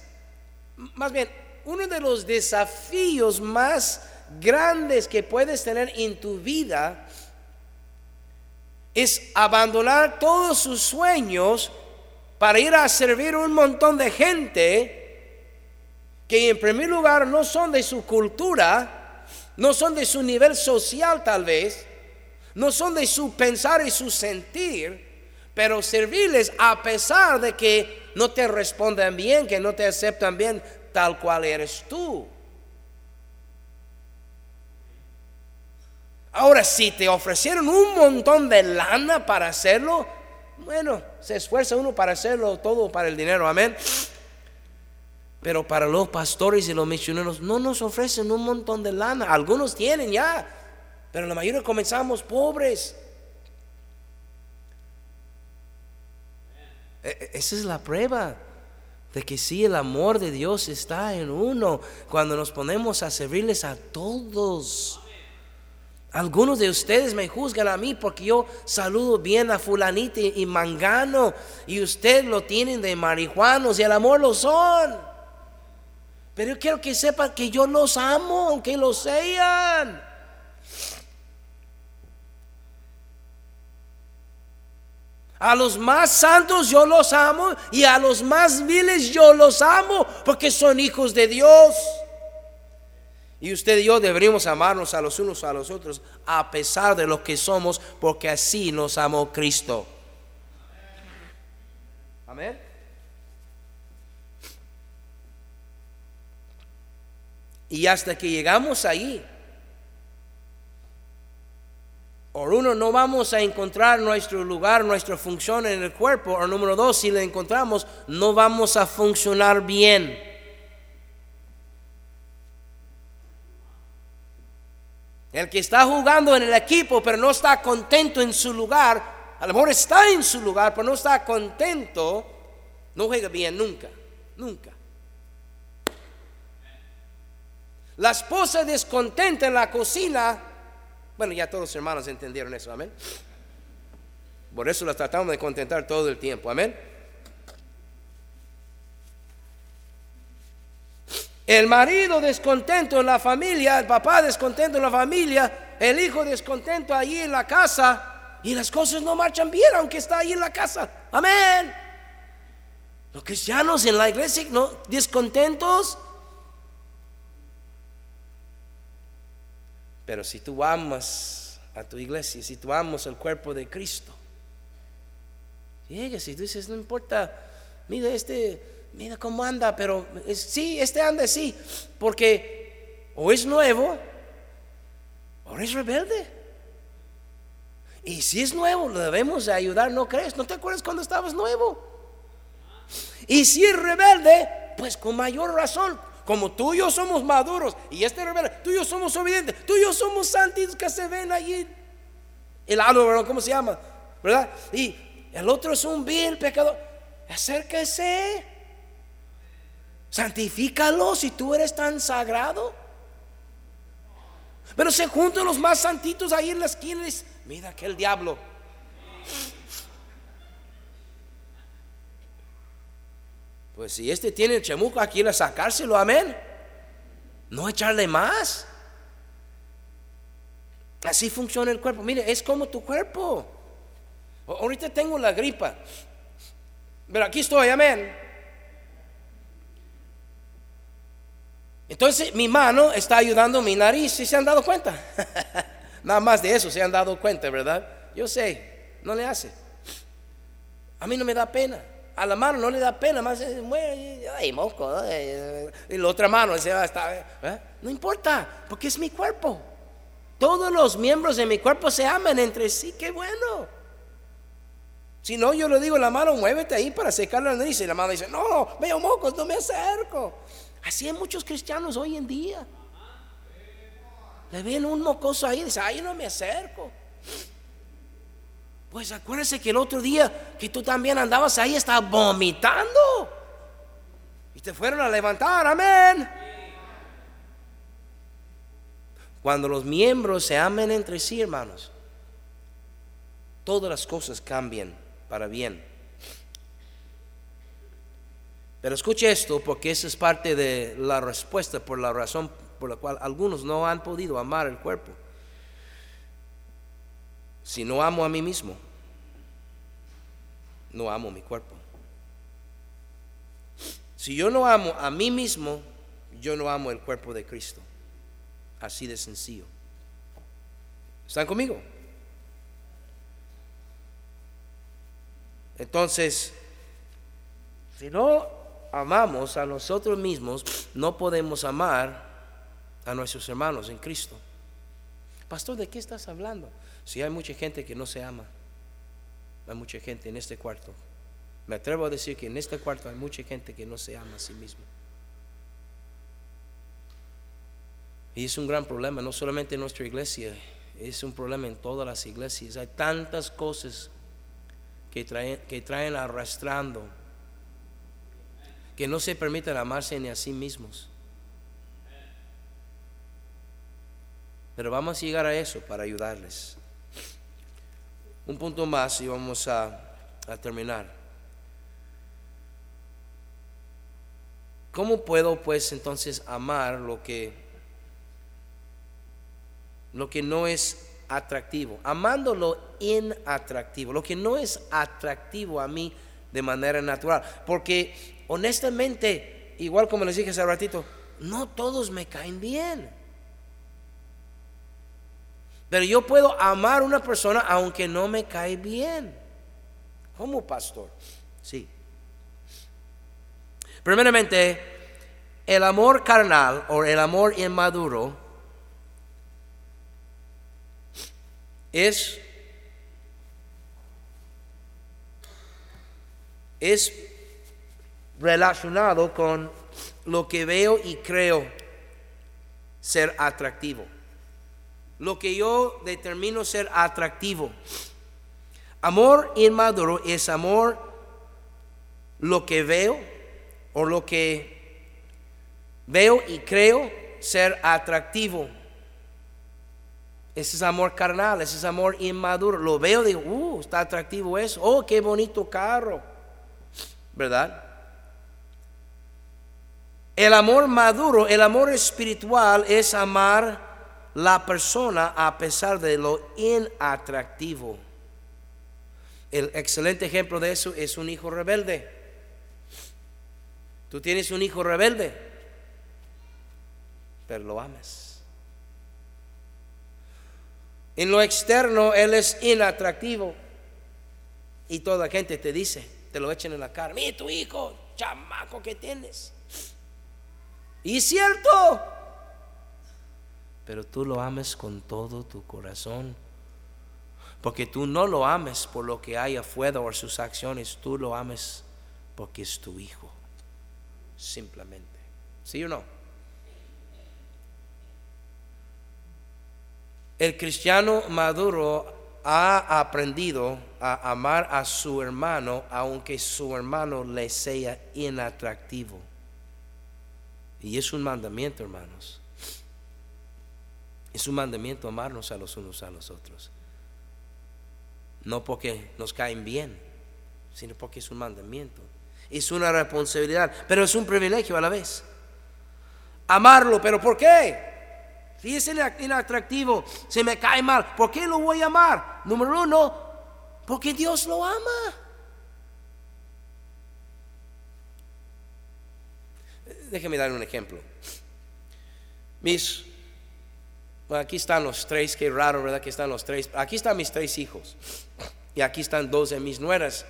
más bien, uno de los desafíos más grandes que puedes tener en tu vida es abandonar todos sus sueños para ir a servir a un montón de gente que en primer lugar no son de su cultura, no son de su nivel social tal vez, no son de su pensar y su sentir, pero servirles a pesar de que no te respondan bien, que no te aceptan bien tal cual eres tú. Ahora, si te ofrecieron un montón de lana para hacerlo, bueno, se esfuerza uno para hacerlo todo para el dinero, amén. Pero para los pastores y los misioneros no nos ofrecen un montón de lana. Algunos tienen ya, pero la mayoría comenzamos pobres. E, e, esa es la prueba de que sí, el amor de Dios está en uno cuando nos ponemos a servirles a todos. Algunos de ustedes me juzgan a mí porque yo saludo bien a fulanita y mangano y ustedes lo tienen de marihuanos y el amor lo son. Pero yo quiero que sepan que yo los amo, aunque lo sean. A los más santos yo los amo y a los más viles yo los amo porque son hijos de Dios. Y usted y yo deberíamos amarnos a los unos a los otros a pesar de lo que somos, porque así nos amó Cristo. Amén. Y hasta que llegamos ahí, o uno, no vamos a encontrar nuestro lugar, nuestra función en el cuerpo, o número dos, si la encontramos, no vamos a funcionar bien. El que está jugando en el equipo pero no está contento en su lugar, a lo mejor está en su lugar pero no está contento, no juega bien nunca, nunca. La esposa descontenta en la cocina, bueno, ya todos los hermanos entendieron eso, amén. Por eso la tratamos de contentar todo el tiempo, amén. El marido descontento en la familia, el papá descontento en la familia, el hijo descontento allí en la casa y las cosas no marchan bien aunque está ahí en la casa. Amén. Los cristianos en la iglesia no descontentos. Pero si tú amas a tu iglesia, si tú amas el cuerpo de Cristo, llegas y tú dices, no importa, mira este mira cómo anda, pero sí, este anda así, porque o es nuevo o es rebelde. Y si es nuevo, lo debemos ayudar, ¿no crees? ¿No te acuerdas cuando estabas nuevo? Y si es rebelde, pues con mayor razón, como tú y yo somos maduros y este rebelde, tú y yo somos obedientes, tú y yo somos santos que se ven allí. El lado, ¿cómo se llama? ¿Verdad? Y el otro es un vil pecador. Acérquese Santifícalo si tú eres tan sagrado. Pero se juntan los más santitos ahí en las esquinas. Mira aquel diablo. Pues si este tiene el chamuco aquí a sacárselo, amén. No echarle más. Así funciona el cuerpo. Mire, es como tu cuerpo. Ahorita tengo la gripa. Pero aquí estoy, amén. Entonces mi mano está ayudando mi nariz, ¿sí se han dado cuenta? Nada más de eso se han dado cuenta, ¿verdad? Yo sé, no le hace. A mí no me da pena. A la mano no le da pena, más ay, moco, y la otra mano se va a No importa, porque es mi cuerpo. Todos los miembros de mi cuerpo se aman entre sí, qué bueno. Si no, yo le digo la mano, muévete ahí para secar la nariz. Y la mano dice, no, veo mocos, no me acerco. Así hay muchos cristianos hoy en día. Le ven un mocoso ahí y dice, ay, no me acerco. Pues acuérdense que el otro día que tú también andabas ahí, estabas vomitando. Y te fueron a levantar, amén. Cuando los miembros se amen entre sí, hermanos, todas las cosas cambian para bien. Pero escuche esto porque esa es parte de la respuesta por la razón por la cual algunos no han podido amar el cuerpo. Si no amo a mí mismo, no amo mi cuerpo. Si yo no amo a mí mismo, yo no amo el cuerpo de Cristo. Así de sencillo. ¿Están conmigo? Entonces, si no amamos a nosotros mismos, no podemos amar a nuestros hermanos en Cristo. Pastor, ¿de qué estás hablando? Si hay mucha gente que no se ama, hay mucha gente en este cuarto. Me atrevo a decir que en este cuarto hay mucha gente que no se ama a sí mismo. Y es un gran problema, no solamente en nuestra iglesia, es un problema en todas las iglesias. Hay tantas cosas que traen, que traen arrastrando que no se permitan amarse ni a sí mismos. Pero vamos a llegar a eso para ayudarles. Un punto más y vamos a, a terminar. ¿Cómo puedo pues entonces amar lo que lo que no es atractivo, amando lo inatractivo, lo que no es atractivo a mí de manera natural, porque honestamente, igual como les dije hace ratito, no todos me caen bien. Pero yo puedo amar a una persona aunque no me cae bien. Como pastor. Sí. Primeramente, el amor carnal o el amor inmaduro es es relacionado con lo que veo y creo ser atractivo. Lo que yo determino ser atractivo. Amor inmaduro es amor lo que veo o lo que veo y creo ser atractivo. Ese es amor carnal, ese es amor inmaduro. Lo veo y digo, uh, está atractivo eso. Oh, qué bonito carro. ¿Verdad? El amor maduro, el amor espiritual es amar la persona a pesar de lo inatractivo. El excelente ejemplo de eso es un hijo rebelde. Tú tienes un hijo rebelde, pero lo amas. En lo externo él es inatractivo y toda la gente te dice, te lo echan en la cara, mira tu hijo, chamaco que tienes. Y cierto, pero tú lo ames con todo tu corazón. Porque tú no lo ames por lo que hay afuera o sus acciones, tú lo ames porque es tu hijo. Simplemente. ¿Sí o no? El cristiano maduro ha aprendido a amar a su hermano aunque su hermano le sea inatractivo. Y es un mandamiento, hermanos. Es un mandamiento amarnos a los unos a los otros. No porque nos caen bien, sino porque es un mandamiento. Es una responsabilidad, pero es un privilegio a la vez. Amarlo, pero ¿por qué? Si es inatractivo, se me cae mal, ¿por qué lo voy a amar? Número uno, porque Dios lo ama. Déjeme dar un ejemplo. Mis aquí están los tres, qué raro, ¿verdad? Que están los tres. Aquí están mis tres hijos. Y aquí están dos de mis nueras.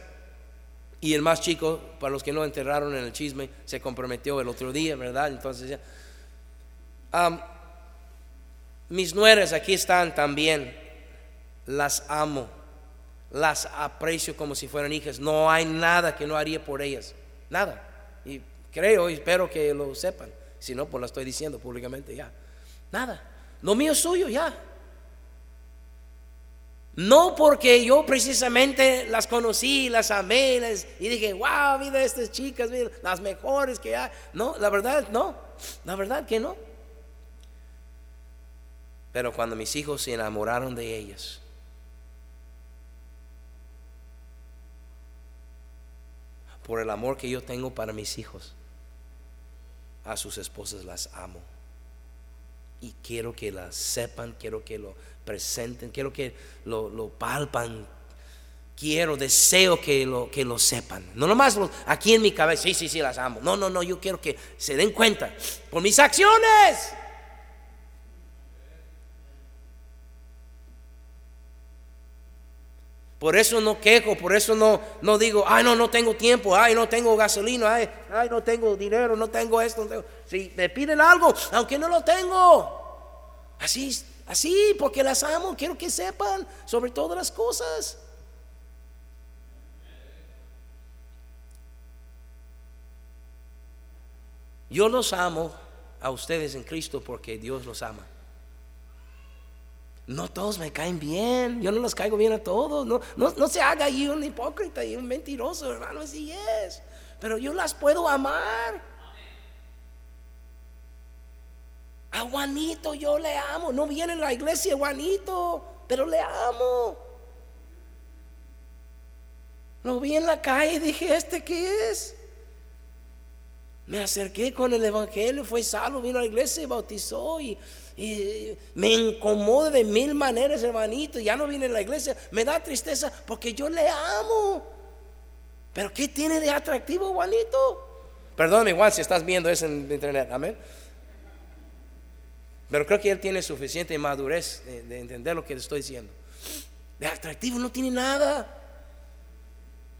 Y el más chico, para los que no enterraron en el chisme, se comprometió el otro día, ¿verdad? Entonces ya. mis nueras aquí están también. Las amo. Las aprecio como si fueran hijas. No hay nada que no haría por ellas. Nada. Creo y espero que lo sepan. Si no, pues lo estoy diciendo públicamente ya. Nada. Lo mío es suyo ya. No porque yo precisamente las conocí, las amé y dije, wow, mira estas chicas, mira, las mejores que hay. No, la verdad no, la verdad que no. Pero cuando mis hijos se enamoraron de ellas, por el amor que yo tengo para mis hijos, a sus esposas las amo y quiero que la sepan, quiero que lo presenten, quiero que lo, palpan, quiero, deseo que lo, que lo sepan. No nomás aquí en mi cabeza, sí, sí, sí, las amo. No, no, no, yo quiero que se den cuenta por mis acciones. Por eso no quejo, por eso no, no digo, ay, no, no tengo tiempo, ay, no tengo gasolina, ay, no tengo dinero, no tengo esto. Si me piden algo, aunque no lo tengo, así, así, porque las amo, quiero que sepan sobre todas las cosas. Yo los amo a ustedes en Cristo porque Dios los ama. No todos me caen bien, yo no los caigo bien a todos. No, no, se haga ahí un hipócrita y un mentiroso, hermano, así es. Pero yo las puedo amar. A Juanito yo le amo. No viene en la iglesia Juanito, pero le amo. Lo vi en la calle y dije, ¿este qué es? Me acerqué con el evangelio, fue salvo, vino a la iglesia y bautizó y y me incomoda de mil maneras, hermanito. Ya no viene a la iglesia. Me da tristeza porque yo le amo. Pero ¿qué tiene de atractivo, Juanito? Perdón, igual si estás viendo eso en internet. Amén. Pero creo que él tiene suficiente madurez de, entender lo que le estoy diciendo. De atractivo no tiene nada.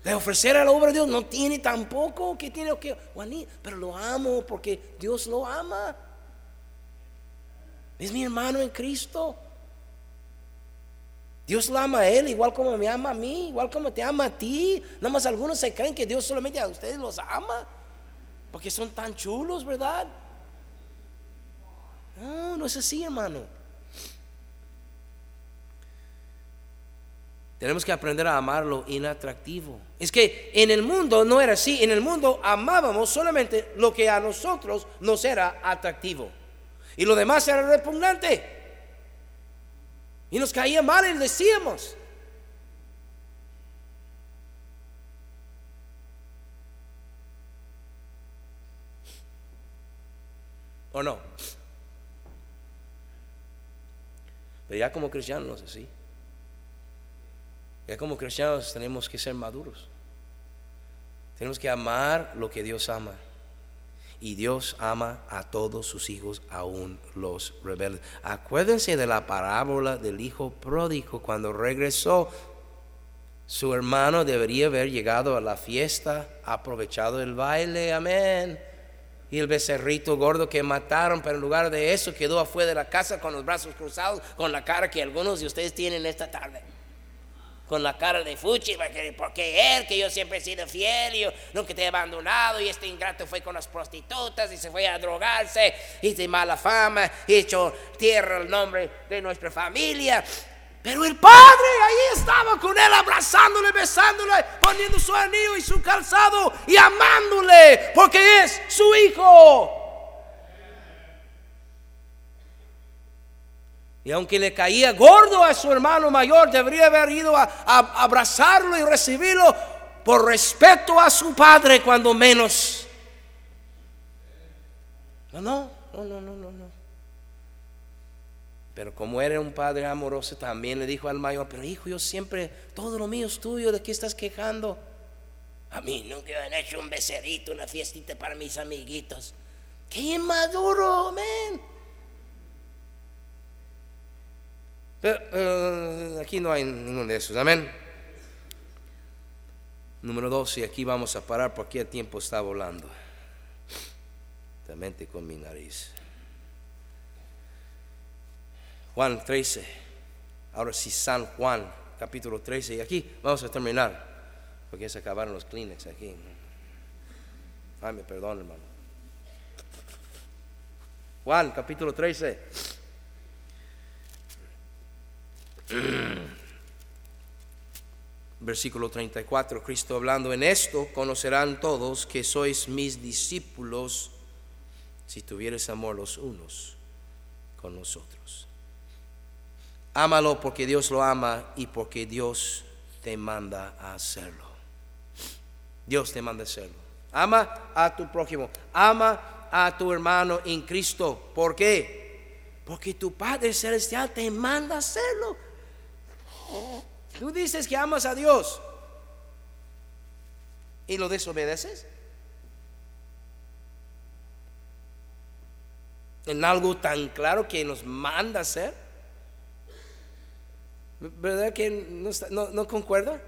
De ofrecer a la obra de Dios no tiene tampoco. que tiene que? Pero lo amo porque Dios lo ama. Es mi hermano en Cristo. Dios lo ama a él igual como me ama a mí, igual como te ama a ti. Nada más algunos se creen que Dios solamente a ustedes los ama. Porque son tan chulos, ¿verdad? No, no es así, hermano. Tenemos que aprender a amar lo inatractivo. Es que en el mundo no era así. En el mundo amábamos solamente lo que a nosotros nos era atractivo. Y lo demás era repugnante. Y nos caía mal y decíamos. ¿O no? Pero ya como cristianos así. Ya como cristianos tenemos que ser maduros. Tenemos que amar lo que Dios ama. Y Dios ama a todos sus hijos, aún los rebeldes. Acuérdense de la parábola del hijo pródigo. Cuando regresó, su hermano debería haber llegado a la fiesta, aprovechado el baile. Amén y el becerrito gordo que mataron, pero en lugar de eso quedó afuera de la casa con los brazos cruzados, con la cara que algunos de ustedes tienen esta tarde. Con la cara de Fuchi, porque él, que yo siempre he sido fiel, y yo nunca te he abandonado, y este ingrato fue con las prostitutas y se fue a drogarse, y de mala fama, y echó tierra el nombre de nuestra familia. Pero el padre ahí estaba con él, abrazándole, besándole, poniendo su anillo y su calzado y amándole, porque es su hijo. Y aunque le caía gordo a su hermano mayor, debería haber ido a, abrazarlo y recibirlo por respeto a su padre, cuando menos. No, no, no, no, no, no. Pero como era un padre amoroso, también le dijo al mayor, pero hijo, yo siempre, todo lo mío es tuyo, ¿de qué estás quejando? A mí nunca me han hecho un becerito, una fiestita para mis amiguitos. ¡Qué inmaduro, amén! Pero eh, aquí no hay ninguno de esos, amén. Número dos, y aquí vamos a parar porque el tiempo está volando. Mente con mi nariz. Juan 13. Ahora sí, San Juan, capítulo 13. Y aquí vamos a terminar, porque se acabaron los Kleenex aquí. Ay, me perdón, hermano. Juan, capítulo 13. Versículo 34, Cristo hablando, en esto conocerán todos que sois mis discípulos si tuvieres amor los unos con los otros. Ámalo porque Dios lo ama y porque Dios te manda a hacerlo. Dios te manda a hacerlo. Ama a tu prójimo. Ama a tu hermano en Cristo. ¿Por qué? Porque tu Padre Celestial te manda a hacerlo. Tú dices que amas a Dios y lo desobedeces. En algo tan claro que nos manda hacer. ¿Verdad que no, concuerda?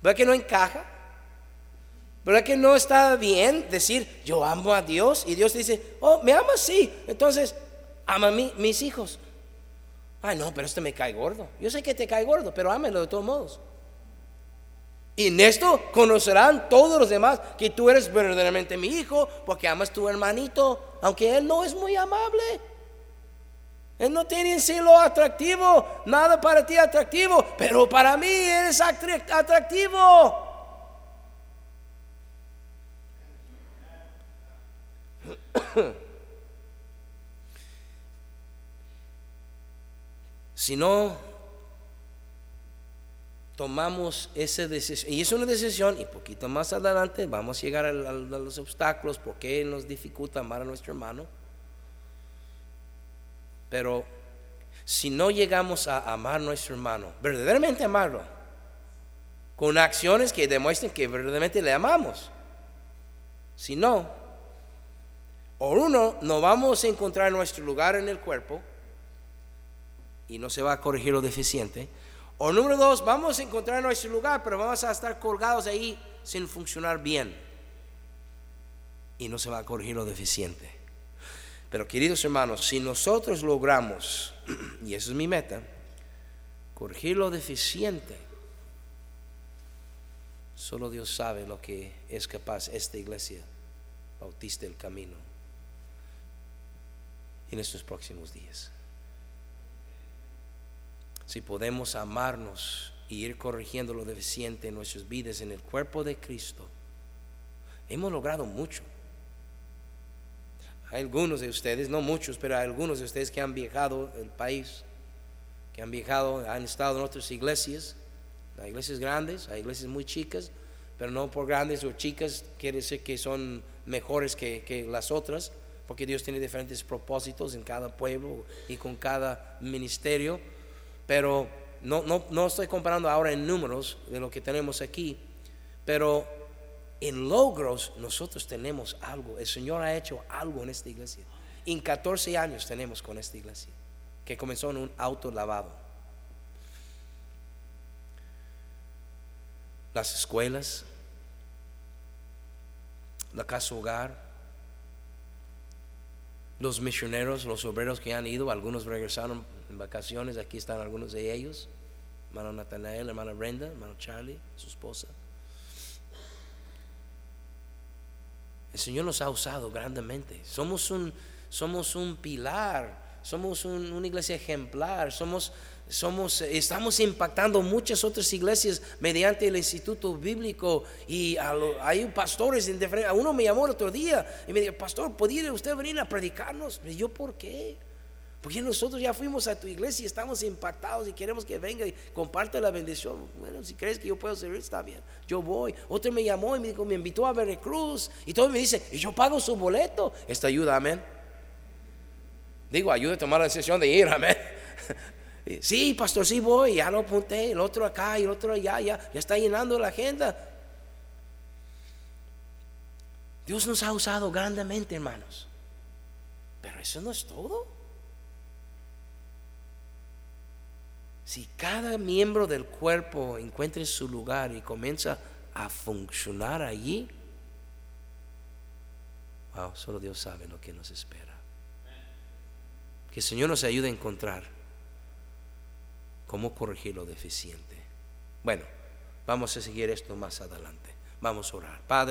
¿Verdad que no encaja? ¿Verdad que no está bien decir yo amo a Dios y Dios dice, oh, me amas? Sí, entonces ama a mí, mis hijos. Ay, no, pero este me cae gordo. Yo sé que te cae gordo, pero ámelo de todos modos. Y en esto conocerán todos los demás que tú eres verdaderamente mi hijo, porque amas a tu hermanito, aunque él no es muy amable. Él no tiene en sí lo atractivo, nada para ti atractivo, pero para mí eres atractivo. si no tomamos esa decisión, y es una decisión, y poquito más adelante vamos a llegar a, los obstáculos, porque nos dificulta amar a nuestro hermano. Pero si no llegamos a amar a nuestro hermano, verdaderamente amarlo, con acciones que demuestren que verdaderamente le amamos, si no, O uno, no vamos a encontrar nuestro lugar en el cuerpo y no se va a corregir lo deficiente. O número dos, vamos a encontrar nuestro lugar, pero vamos a estar colgados ahí sin funcionar bien. Y no se va a corregir lo deficiente. Pero queridos hermanos, si nosotros logramos, y esa es mi meta, corregir lo deficiente, solo Dios sabe lo que es capaz esta iglesia bautista del camino en estos próximos días si podemos amarnos y ir corrigiendo lo deficiente en nuestras vidas en el cuerpo de Cristo, hemos logrado mucho. Hay algunos de ustedes, no muchos, pero hay algunos de ustedes que han viajado el país, que han viajado, han estado en otras iglesias, hay iglesias grandes, hay iglesias muy chicas, pero no por grandes o chicas quiere decir que son mejores que, que las otras, porque Dios tiene diferentes propósitos en cada pueblo y con cada ministerio pero no, no, no estoy comparando ahora en números de lo que tenemos aquí, pero en logros nosotros tenemos algo. El Señor ha hecho algo en esta iglesia. En 14 años tenemos con esta iglesia, que comenzó en un auto lavado. Las escuelas, la casa hogar, los misioneros, los obreros que han ido, algunos regresaron en vacaciones, aquí están algunos de ellos, hermano Natanael, hermana Brenda, hermano Charlie, su esposa. El Señor nos ha usado grandemente. Somos un, somos un pilar, somos una iglesia ejemplar, somos, somos, estamos impactando muchas otras iglesias mediante el Instituto Bíblico y hay pastores en Uno me llamó el otro día y me dijo, pastor, ¿podría usted venir a predicarnos? Y yo, ¿por qué? Porque nosotros ya fuimos a tu iglesia y estamos impactados y queremos que venga y comparte la bendición. Bueno, si crees que yo puedo servir, está bien. Yo voy. Otro me llamó y me dijo, me invitó a Veracruz. Y todo me dice, y yo pago su boleto. Esta ayuda, amén. Digo, ayuda a tomar la decisión de ir, amén. Sí, pastor, sí voy, ya lo apunté, el otro acá y el otro allá, ya, ya está llenando la agenda. Dios nos ha usado grandemente, hermanos. Pero eso no es todo. Si cada miembro del cuerpo encuentra su lugar y comienza a funcionar allí, wow, solo Dios sabe lo que nos espera. Que el Señor nos ayude a encontrar cómo corregir lo deficiente. Bueno, vamos a seguir esto más adelante. Vamos a orar. Padre.